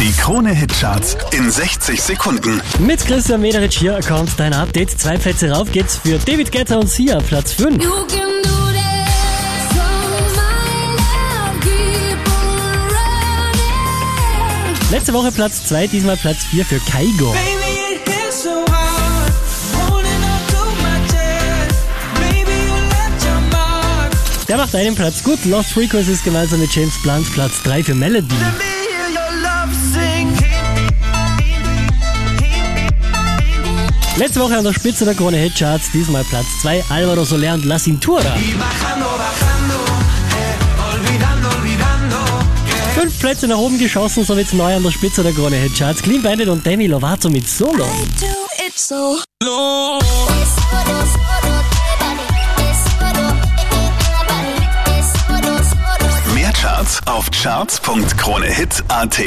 Die Krone-Hitcharts in 60 Sekunden. Mit Christian Mederich hier kommt dein Update. Zwei Plätze rauf geht's für David Guetta und Sia, Platz 5. You can do this. So my love, keep on running. Letzte Woche Platz 2, diesmal Platz 4 für Kaigo. Der macht einen Platz gut. Lost Frequencies gemeinsam mit James Blunt, Platz 3 für Melody. Letzte Woche an der Spitze der Krone Hitcharts, diesmal Platz 2, Alvaro Soler und La Cintura. Fünf Plätze nach oben geschossen, so wird's neu an der Spitze der Krone Hitcharts. Clean Bandit und Demi Lovato mit Solo. So. Mehr Charts auf charts.kronehit.at.